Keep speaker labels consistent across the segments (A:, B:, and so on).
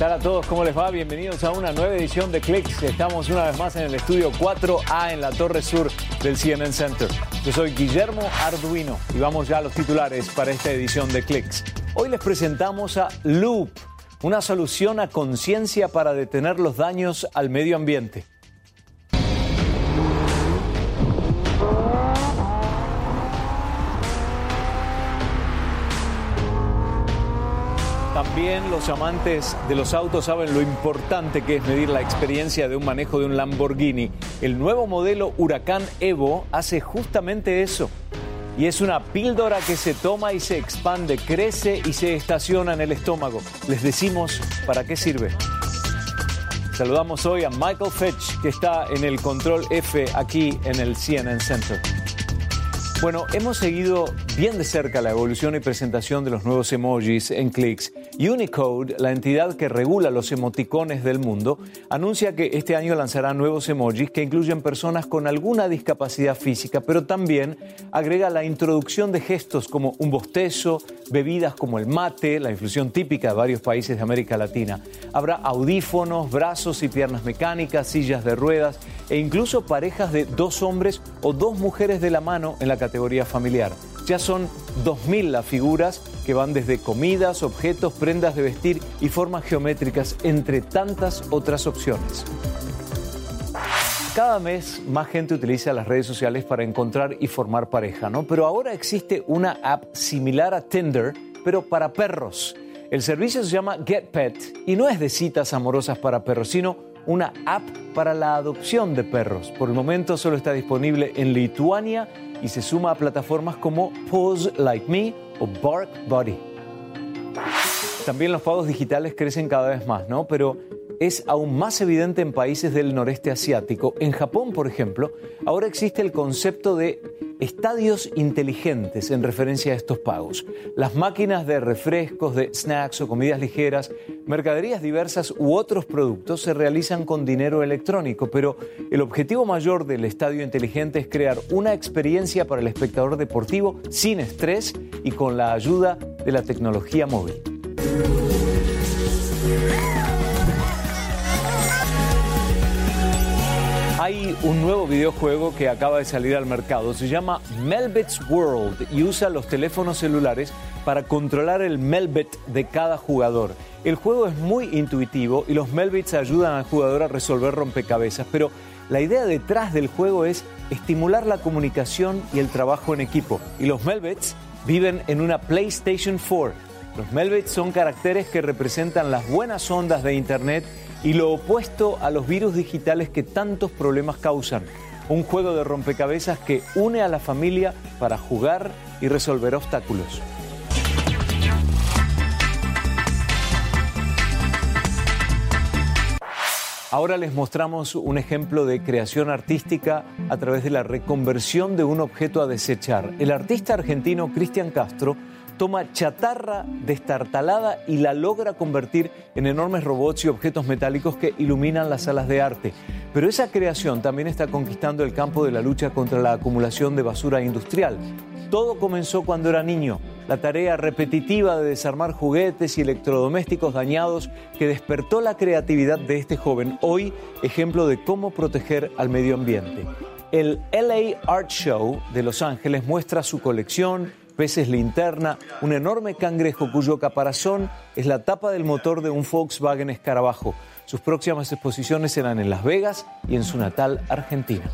A: tal a todos? ¿Cómo les va? Bienvenidos a una nueva edición de Clicks. Estamos una vez más en el estudio 4A en la Torre Sur del CNN Center. Yo soy Guillermo Arduino y vamos ya a los titulares para esta edición de Clicks. Hoy les presentamos a Loop, una solución a conciencia para detener los daños al medio ambiente. También los amantes de los autos saben lo importante que es medir la experiencia de un manejo de un Lamborghini. El nuevo modelo Huracán Evo hace justamente eso. Y es una píldora que se toma y se expande, crece y se estaciona en el estómago. Les decimos para qué sirve. Saludamos hoy a Michael Fetch, que está en el control F aquí en el CNN Center. Bueno, hemos seguido bien de cerca la evolución y presentación de los nuevos emojis en clics. Unicode, la entidad que regula los emoticones del mundo, anuncia que este año lanzará nuevos emojis que incluyen personas con alguna discapacidad física, pero también agrega la introducción de gestos como un bostezo, bebidas como el mate, la infusión típica de varios países de América Latina. Habrá audífonos, brazos y piernas mecánicas, sillas de ruedas e incluso parejas de dos hombres o dos mujeres de la mano en la categoría familiar. Ya son 2.000 las figuras que van desde comidas, objetos, prendas de vestir y formas geométricas, entre tantas otras opciones. Cada mes más gente utiliza las redes sociales para encontrar y formar pareja, ¿no? Pero ahora existe una app similar a Tinder, pero para perros. El servicio se llama Get Pet y no es de citas amorosas para perros, sino una app para la adopción de perros. Por el momento solo está disponible en Lituania y se suma a plataformas como Pose Like Me o Bark Buddy. También los pagos digitales crecen cada vez más, ¿no? Pero es aún más evidente en países del noreste asiático. En Japón, por ejemplo, ahora existe el concepto de estadios inteligentes en referencia a estos pagos. Las máquinas de refrescos, de snacks o comidas ligeras, mercaderías diversas u otros productos se realizan con dinero electrónico, pero el objetivo mayor del estadio inteligente es crear una experiencia para el espectador deportivo sin estrés y con la ayuda de la tecnología móvil. Hay un nuevo videojuego que acaba de salir al mercado. Se llama Melbit's World y usa los teléfonos celulares para controlar el Melbit de cada jugador. El juego es muy intuitivo y los Melbits ayudan al jugador a resolver rompecabezas, pero la idea detrás del juego es estimular la comunicación y el trabajo en equipo. Y los Melbits viven en una PlayStation 4. Los Melbits son caracteres que representan las buenas ondas de Internet y lo opuesto a los virus digitales que tantos problemas causan. Un juego de rompecabezas que une a la familia para jugar y resolver obstáculos. Ahora les mostramos un ejemplo de creación artística a través de la reconversión de un objeto a desechar. El artista argentino Cristian Castro toma chatarra destartalada y la logra convertir en enormes robots y objetos metálicos que iluminan las salas de arte. Pero esa creación también está conquistando el campo de la lucha contra la acumulación de basura industrial. Todo comenzó cuando era niño, la tarea repetitiva de desarmar juguetes y electrodomésticos dañados que despertó la creatividad de este joven, hoy ejemplo de cómo proteger al medio ambiente. El LA Art Show de Los Ángeles muestra su colección, peces linterna, un enorme cangrejo cuyo caparazón es la tapa del motor de un Volkswagen Escarabajo. Sus próximas exposiciones serán en Las Vegas y en su natal Argentina.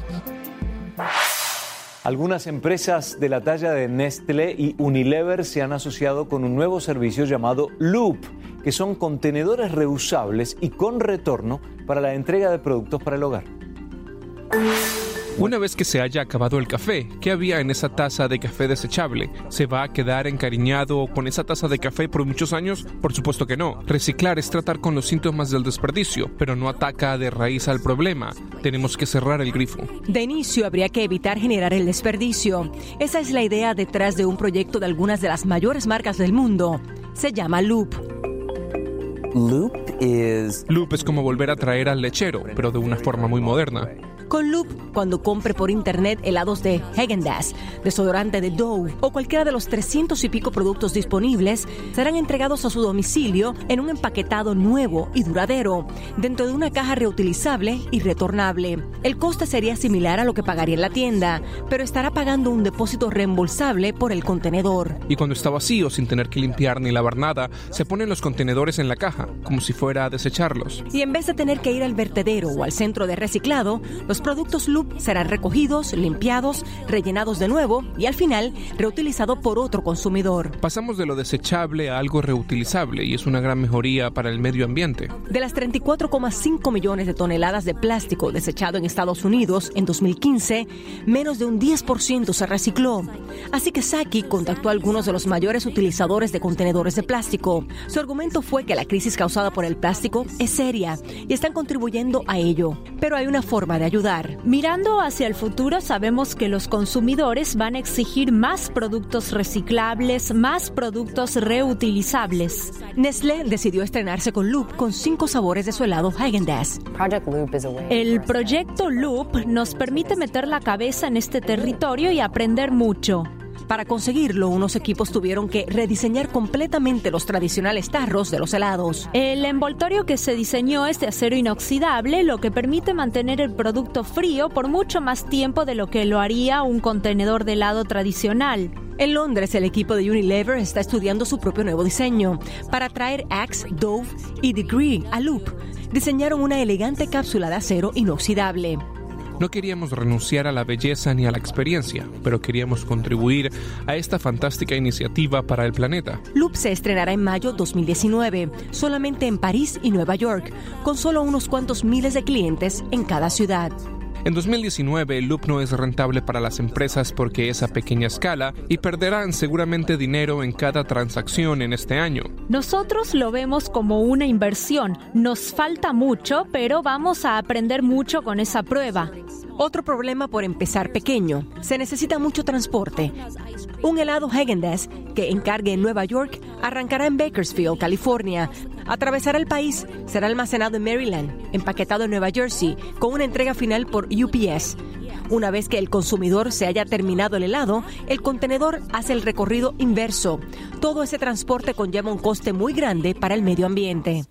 A: Algunas empresas de la talla de Nestlé y Unilever se han asociado con un nuevo servicio llamado Loop, que son contenedores reusables y con retorno para la entrega de productos para el hogar.
B: Una vez que se haya acabado el café, ¿qué había en esa taza de café desechable? ¿Se va a quedar encariñado con esa taza de café por muchos años? Por supuesto que no. Reciclar es tratar con los síntomas del desperdicio, pero no ataca de raíz al problema. Tenemos que cerrar el grifo.
C: De inicio habría que evitar generar el desperdicio. Esa es la idea detrás de un proyecto de algunas de las mayores marcas del mundo. Se llama Loop.
B: Loop es... Loop es como volver a traer al lechero, pero de una forma muy moderna.
C: Con Loop, cuando compre por internet helados de Häagen-Dazs, desodorante de Dove o cualquiera de los 300 y pico productos disponibles, serán entregados a su domicilio en un empaquetado nuevo y duradero, dentro de una caja reutilizable y retornable. El coste sería similar a lo que pagaría en la tienda, pero estará pagando un depósito reembolsable por el contenedor.
B: Y cuando está vacío, sin tener que limpiar ni lavar nada, se ponen los contenedores en la caja, como si fuera a desecharlos.
C: Y en vez de tener que ir al vertedero o al centro de reciclado, los productos Loop serán recogidos, limpiados, rellenados de nuevo y al final reutilizado por otro consumidor.
B: Pasamos de lo desechable a algo reutilizable y es una gran mejoría para el medio ambiente.
C: De las 34,5 millones de toneladas de plástico desechado en Estados Unidos en 2015, menos de un 10% se recicló. Así que Saki contactó a algunos de los mayores utilizadores de contenedores de plástico. Su argumento fue que la crisis causada por el plástico es seria y están contribuyendo a ello. Pero hay una forma de ayudar.
D: Mirando hacia el futuro, sabemos que los consumidores van a exigir más productos reciclables, más productos reutilizables.
C: Nestlé decidió estrenarse con Loop con cinco sabores de su helado Häagen-Dazs.
D: El proyecto Loop nos permite meter la cabeza en este territorio y aprender mucho.
C: Para conseguirlo, unos equipos tuvieron que rediseñar completamente los tradicionales tarros de los helados.
D: El envoltorio que se diseñó es de acero inoxidable, lo que permite mantener el producto frío por mucho más tiempo de lo que lo haría un contenedor de helado tradicional.
C: En Londres, el equipo de Unilever está estudiando su propio nuevo diseño. Para traer Axe, Dove y Degree a Loop, diseñaron una elegante cápsula de acero inoxidable.
B: No queríamos renunciar a la belleza ni a la experiencia, pero queríamos contribuir a esta fantástica iniciativa para el planeta.
C: Loop se estrenará en mayo 2019, solamente en París y Nueva York, con solo unos cuantos miles de clientes en cada ciudad.
B: En 2019, Loop no es rentable para las empresas porque es a pequeña escala y perderán seguramente dinero en cada transacción en este año.
D: Nosotros lo vemos como una inversión. Nos falta mucho, pero vamos a aprender mucho con esa prueba.
C: Otro problema por empezar pequeño. Se necesita mucho transporte. Un helado Häagen-Dazs que encargue en Nueva York arrancará en Bakersfield, California. Atravesará el país, será almacenado en Maryland, empaquetado en Nueva Jersey, con una entrega final por UPS. Una vez que el consumidor se haya terminado el helado, el contenedor hace el recorrido inverso. Todo ese transporte conlleva un coste muy grande para el medio ambiente.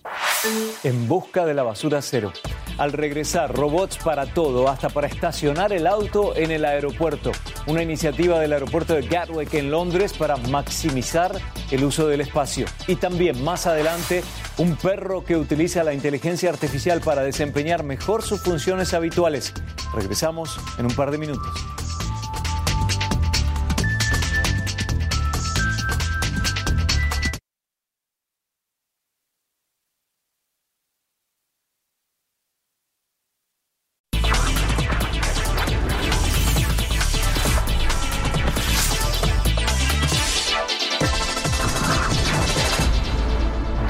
A: En busca de la basura cero. Al regresar, robots para todo, hasta para estacionar el auto en el aeropuerto. Una iniciativa del aeropuerto de Gatwick en Londres para maximizar el uso del espacio. Y también más adelante, un perro que utiliza la inteligencia artificial para desempeñar mejor sus funciones habituales. Regresamos en un par de minutos.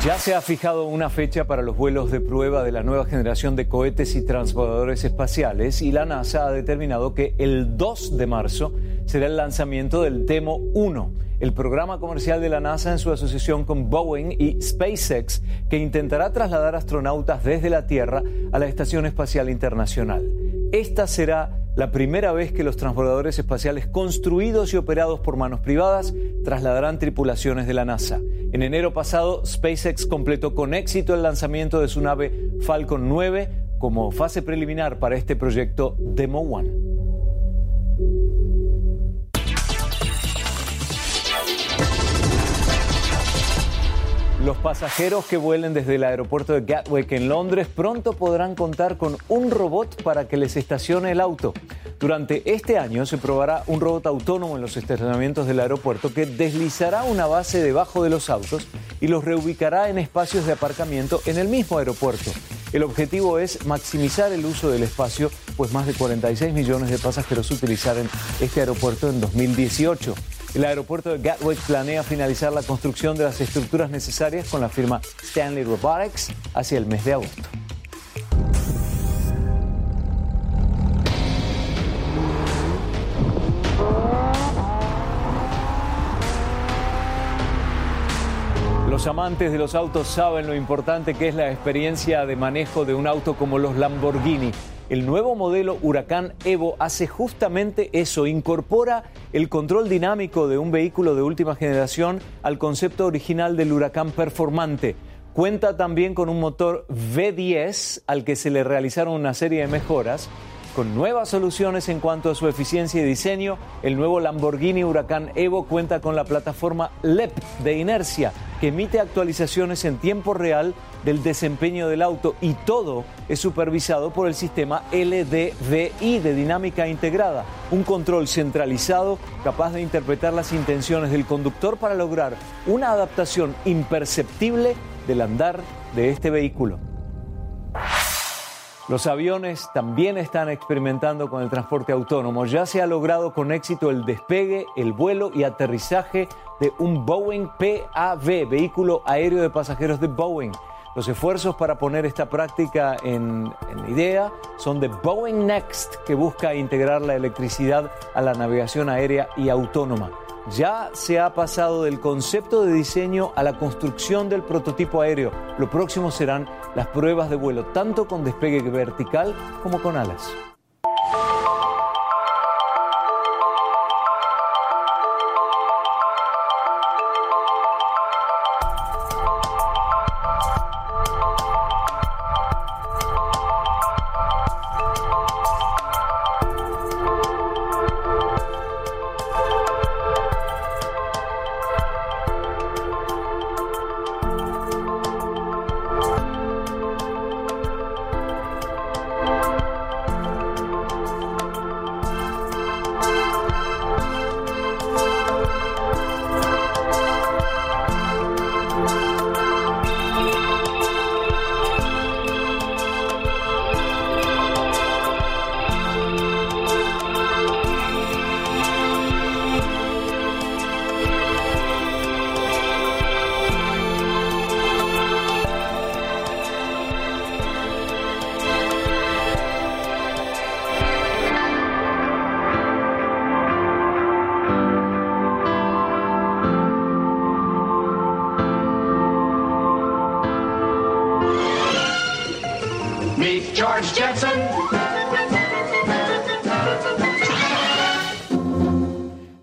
A: Ya se ha fijado una fecha para los vuelos de prueba de la nueva generación de cohetes y transbordadores espaciales y la NASA ha determinado que el 2 de marzo será el lanzamiento del Temo 1, el programa comercial de la NASA en su asociación con Boeing y SpaceX, que intentará trasladar astronautas desde la Tierra a la Estación Espacial Internacional. Esta será la primera vez que los transbordadores espaciales construidos y operados por manos privadas trasladarán tripulaciones de la NASA. En enero pasado, SpaceX completó con éxito el lanzamiento de su nave Falcon 9 como fase preliminar para este proyecto Demo One. Los pasajeros que vuelen desde el aeropuerto de Gatwick en Londres pronto podrán contar con un robot para que les estacione el auto. Durante este año se probará un robot autónomo en los estacionamientos del aeropuerto que deslizará una base debajo de los autos y los reubicará en espacios de aparcamiento en el mismo aeropuerto. El objetivo es maximizar el uso del espacio, pues más de 46 millones de pasajeros utilizaron este aeropuerto en 2018. El aeropuerto de Gatwick planea finalizar la construcción de las estructuras necesarias con la firma Stanley Robotics hacia el mes de agosto. Los amantes de los autos saben lo importante que es la experiencia de manejo de un auto como los Lamborghini. El nuevo modelo Huracán Evo hace justamente eso, incorpora el control dinámico de un vehículo de última generación al concepto original del Huracán Performante. Cuenta también con un motor V10 al que se le realizaron una serie de mejoras con nuevas soluciones en cuanto a su eficiencia y diseño, el nuevo Lamborghini Huracán Evo cuenta con la plataforma LEP de inercia que emite actualizaciones en tiempo real del desempeño del auto y todo es supervisado por el sistema LDVI de dinámica integrada, un control centralizado capaz de interpretar las intenciones del conductor para lograr una adaptación imperceptible del andar de este vehículo. Los aviones también están experimentando con el transporte autónomo. Ya se ha logrado con éxito el despegue, el vuelo y aterrizaje de un Boeing PAV, vehículo aéreo de pasajeros de Boeing. Los esfuerzos para poner esta práctica en, idea son de Boeing Next, que busca integrar la electricidad a la navegación aérea y autónoma ya se ha pasado del concepto de diseño a la construcción del prototipo aéreo. Lo próximo serán las pruebas de vuelo, tanto con despegue vertical como con alas.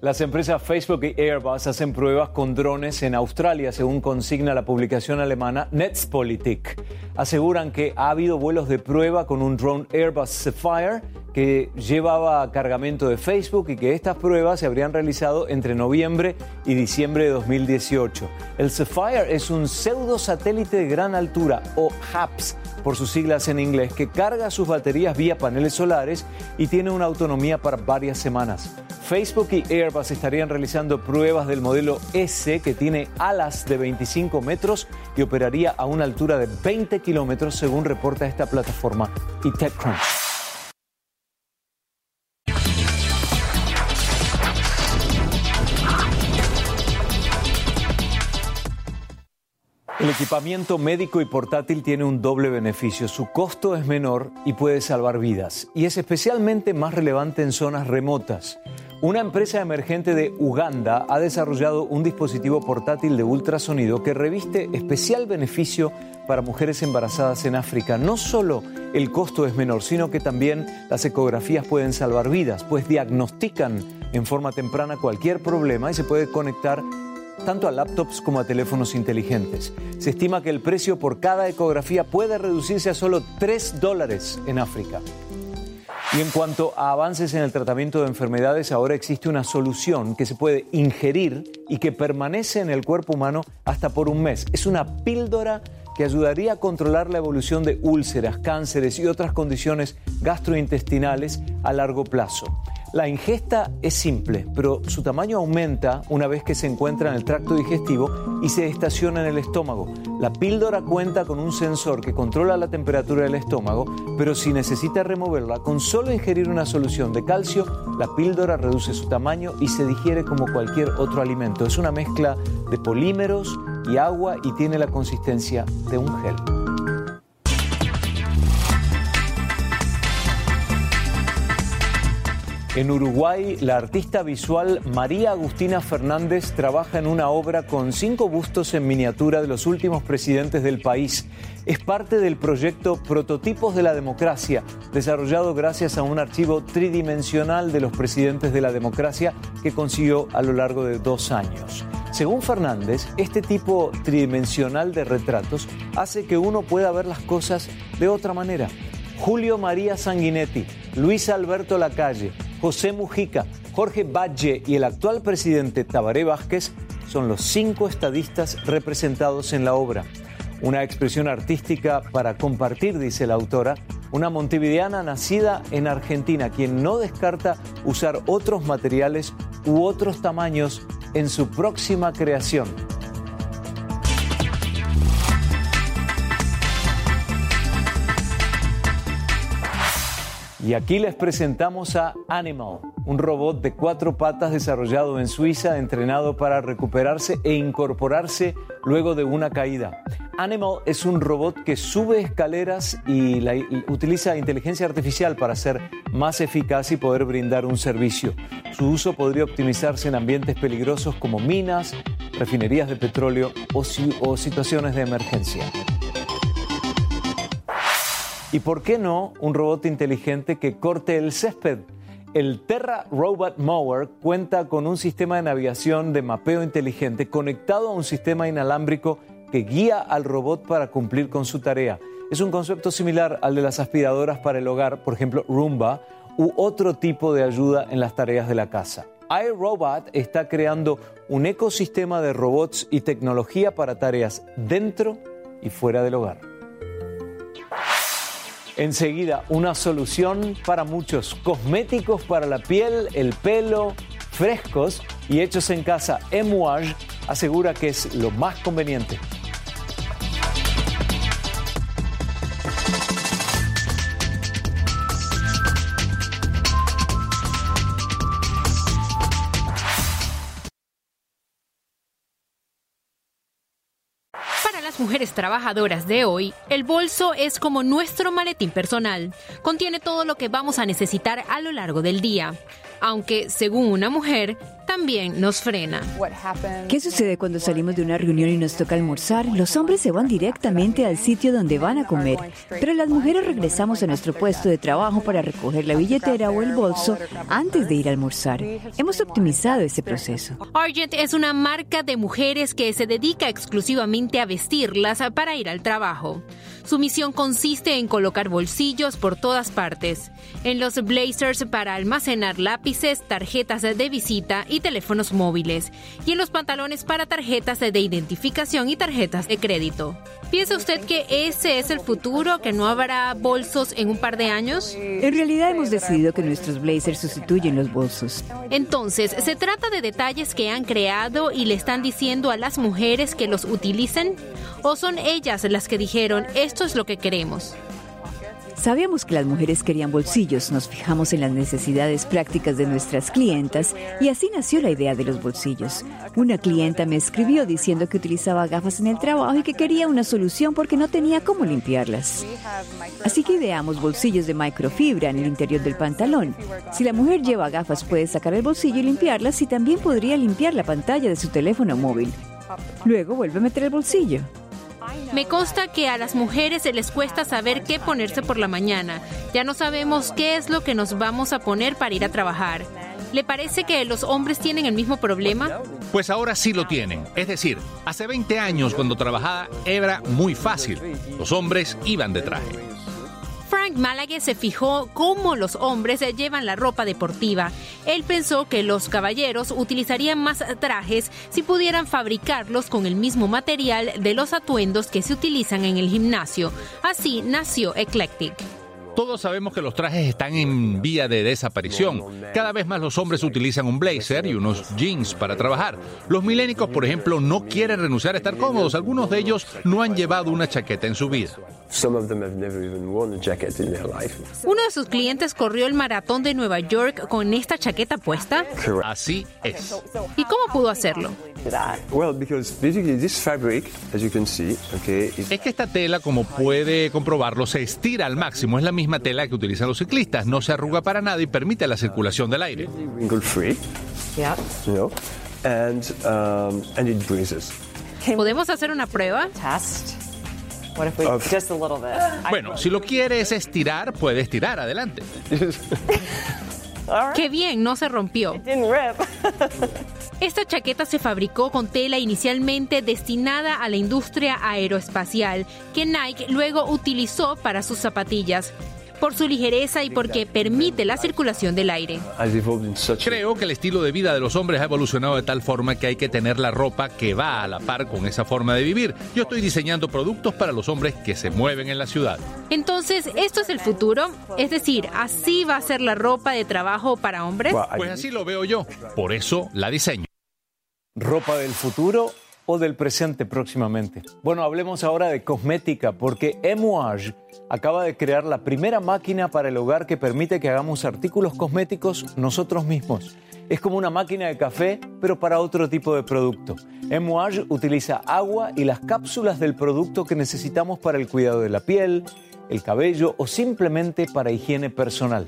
A: Las empresas Facebook y Airbus hacen pruebas con drones en Australia, según consigna la publicación alemana Netzpolitik. Aseguran que ha habido vuelos de prueba con un drone Airbus Sapphire que llevaba cargamento de Facebook y que estas pruebas se habrían realizado entre noviembre y diciembre de 2018. El Sapphire es un pseudo satélite de gran altura o HAPS por sus siglas en inglés, que carga sus baterías vía paneles solares y tiene una autonomía para varias semanas. Facebook y Airbus estarían realizando pruebas del modelo S que tiene alas de 25 metros y operaría a una altura de 20 kilómetros según reporta esta plataforma y TechCrunch. Equipamiento médico y portátil tiene un doble beneficio. Su costo es menor y puede salvar vidas. Y es especialmente más relevante en zonas remotas. Una empresa emergente de Uganda ha desarrollado un dispositivo portátil de ultrasonido que reviste especial beneficio para mujeres embarazadas en África. No solo el costo es menor, sino que también las ecografías pueden salvar vidas, pues diagnostican en forma temprana cualquier problema y se puede conectar tanto a laptops como a teléfonos inteligentes. Se estima que el precio por cada ecografía puede reducirse a solo 3 dólares en África. Y en cuanto a avances en el tratamiento de enfermedades, ahora existe una solución que se puede ingerir y que permanece en el cuerpo humano hasta por un mes. Es una píldora que ayudaría a controlar la evolución de úlceras, cánceres y otras condiciones gastrointestinales a largo plazo. La ingesta es simple, pero su tamaño aumenta una vez que se encuentra en el tracto digestivo y se estaciona en el estómago. La píldora cuenta con un sensor que controla la temperatura del estómago, pero si necesita removerla, con solo ingerir una solución de calcio, la píldora reduce su tamaño y se digiere como cualquier otro alimento. Es una mezcla de polímeros y agua y tiene la consistencia de un gel. En Uruguay, la artista visual María Agustina Fernández trabaja en una obra con cinco bustos en miniatura de los últimos presidentes del país. Es parte del proyecto Prototipos de la Democracia, desarrollado gracias a un archivo tridimensional de los presidentes de la democracia que consiguió a lo largo de dos años. Según Fernández, este tipo tridimensional de retratos hace que uno pueda ver las cosas de otra manera. Julio María Sanguinetti, Luis Alberto Lacalle, José Mujica, Jorge Valle y el actual presidente Tabaré Vázquez son los cinco estadistas representados en la obra. Una expresión artística para compartir, dice la autora, una montevideana nacida en Argentina, quien no descarta usar otros materiales u otros tamaños en su próxima creación. Y aquí les presentamos a Animal, un robot de cuatro patas desarrollado en Suiza, entrenado para recuperarse e incorporarse luego de una caída. Animal es un robot que sube escaleras y, utiliza inteligencia artificial para ser más eficaz y poder brindar un servicio. Su uso podría optimizarse en ambientes peligrosos como minas, refinerías de petróleo o situaciones de emergencia. ¿Y por qué no un robot inteligente que corte el césped? El Terra Robot Mower cuenta con un sistema de navegación de mapeo inteligente conectado a un sistema inalámbrico que guía al robot para cumplir con su tarea. Es un concepto similar al de las aspiradoras para el hogar, por ejemplo Roomba, u otro tipo de ayuda en las tareas de la casa. iRobot está creando un ecosistema de robots y tecnología para tareas dentro y fuera del hogar. Enseguida, una solución para muchos. Cosméticos para la piel, el pelo, frescos y hechos en casa. Emouage asegura que es lo más conveniente.
E: Trabajadoras de hoy, el bolso es como nuestro maletín personal. Contiene todo lo que vamos a necesitar a lo largo del día. Aunque, según una mujer, también nos frena.
F: ¿Qué sucede cuando salimos de una reunión y nos toca almorzar? Los hombres se van directamente al sitio donde van a comer, pero las mujeres regresamos a nuestro puesto de trabajo para recoger la billetera o el bolso antes de ir a almorzar. Hemos optimizado ese proceso.
E: Argent es una marca de mujeres que se dedica exclusivamente a vestirlas para ir al trabajo. Su misión consiste en colocar bolsillos por todas partes, en los blazers para almacenar lápices, tarjetas de visita y teléfonos móviles, y en los pantalones para tarjetas de identificación y tarjetas de crédito. ¿Piensa usted que ese es el futuro, que no habrá bolsos en un par de años?
F: En realidad hemos decidido que nuestros blazers sustituyen los bolsos.
E: Entonces, ¿se trata de detalles que han creado y le están diciendo a las mujeres que los utilicen? ¿O son ellas las que dijeron, esto es lo que queremos?
F: Sabíamos que las mujeres querían bolsillos, nos fijamos en las necesidades prácticas de nuestras clientas y así nació la idea de los bolsillos. Una clienta me escribió diciendo que utilizaba gafas en el trabajo y que quería una solución porque no tenía cómo limpiarlas. Así que ideamos bolsillos de microfibra en el interior del pantalón. Si la mujer lleva gafas puede sacar el bolsillo y limpiarlas y también podría limpiar la pantalla de su teléfono móvil. Luego vuelve a meter el bolsillo.
E: Me consta que a las mujeres se les cuesta saber qué ponerse por la mañana. Ya no sabemos qué es lo que nos vamos a poner para ir a trabajar. ¿Le parece que los hombres tienen el mismo problema?
G: Pues ahora sí lo tienen. Es decir, hace 20 años cuando trabajaba era muy fácil. Los hombres iban de traje.
E: Frank Malague se fijó cómo los hombres llevan la ropa deportiva. Él pensó que los caballeros utilizarían más trajes si pudieran fabricarlos con el mismo material de los atuendos que se utilizan en el gimnasio. Así nació Eclectic.
G: Todos sabemos que los trajes están en vía de desaparición. Cada vez más los hombres utilizan un blazer y unos jeans para trabajar. Los milénicos, por ejemplo, no quieren renunciar a estar cómodos. Algunos de ellos no han llevado una chaqueta en su vida.
E: Uno de sus clientes corrió el maratón de Nueva York con esta chaqueta puesta.
G: Así es.
E: ¿Y cómo pudo hacerlo?
G: Es que esta tela, como puede comprobarlo, se estira al máximo. Es la misma tela que utilizan los ciclistas, no se arruga para nada y permite la circulación del aire.
E: ¿Podemos hacer una prueba?
G: Bueno, si lo quieres estirar, puedes estirar, adelante.
E: Qué bien, no se rompió. Esta chaqueta se fabricó con tela inicialmente destinada a la industria aeroespacial, que Nike luego utilizó para sus zapatillas por su ligereza y porque permite la circulación del aire.
G: Creo que el estilo de vida de los hombres ha evolucionado de tal forma que hay que tener la ropa que va a la par con esa forma de vivir. Yo estoy diseñando productos para los hombres que se mueven en la ciudad.
E: Entonces, ¿esto es el futuro? Es decir, ¿así va a ser la ropa de trabajo para hombres?
G: Pues así lo veo yo. Por eso la diseño.
A: ¿Ropa del futuro o del presente próximamente? Bueno, hablemos ahora de cosmética, porque Emouage acaba de crear la primera máquina para el hogar que permite que hagamos artículos cosméticos nosotros mismos. Es como una máquina de café, pero para otro tipo de producto. Emouage utiliza agua y las cápsulas del producto que necesitamos para el cuidado de la piel, el cabello o simplemente para higiene personal.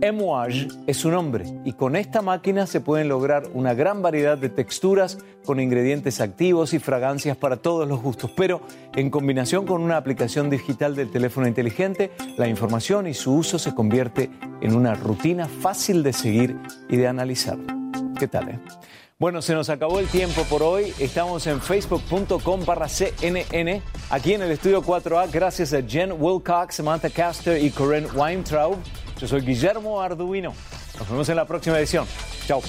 A: Emouage es su nombre y con esta máquina se pueden lograr una gran variedad de texturas con ingredientes activos y fragancias para todos los gustos, pero en combinación con una aplicación digital del teléfono inteligente, la información y su uso se convierte en una rutina fácil de seguir y de analizar. ¿Qué tal? Eh? Bueno, se nos acabó el tiempo por hoy. Estamos en facebook.com barra CNN, aquí en el estudio 4A, gracias a Jen Wilcox, Samantha Caster y Corinne Weintraub. Yo soy Guillermo Arduino. Nos vemos en la próxima edición. Chao.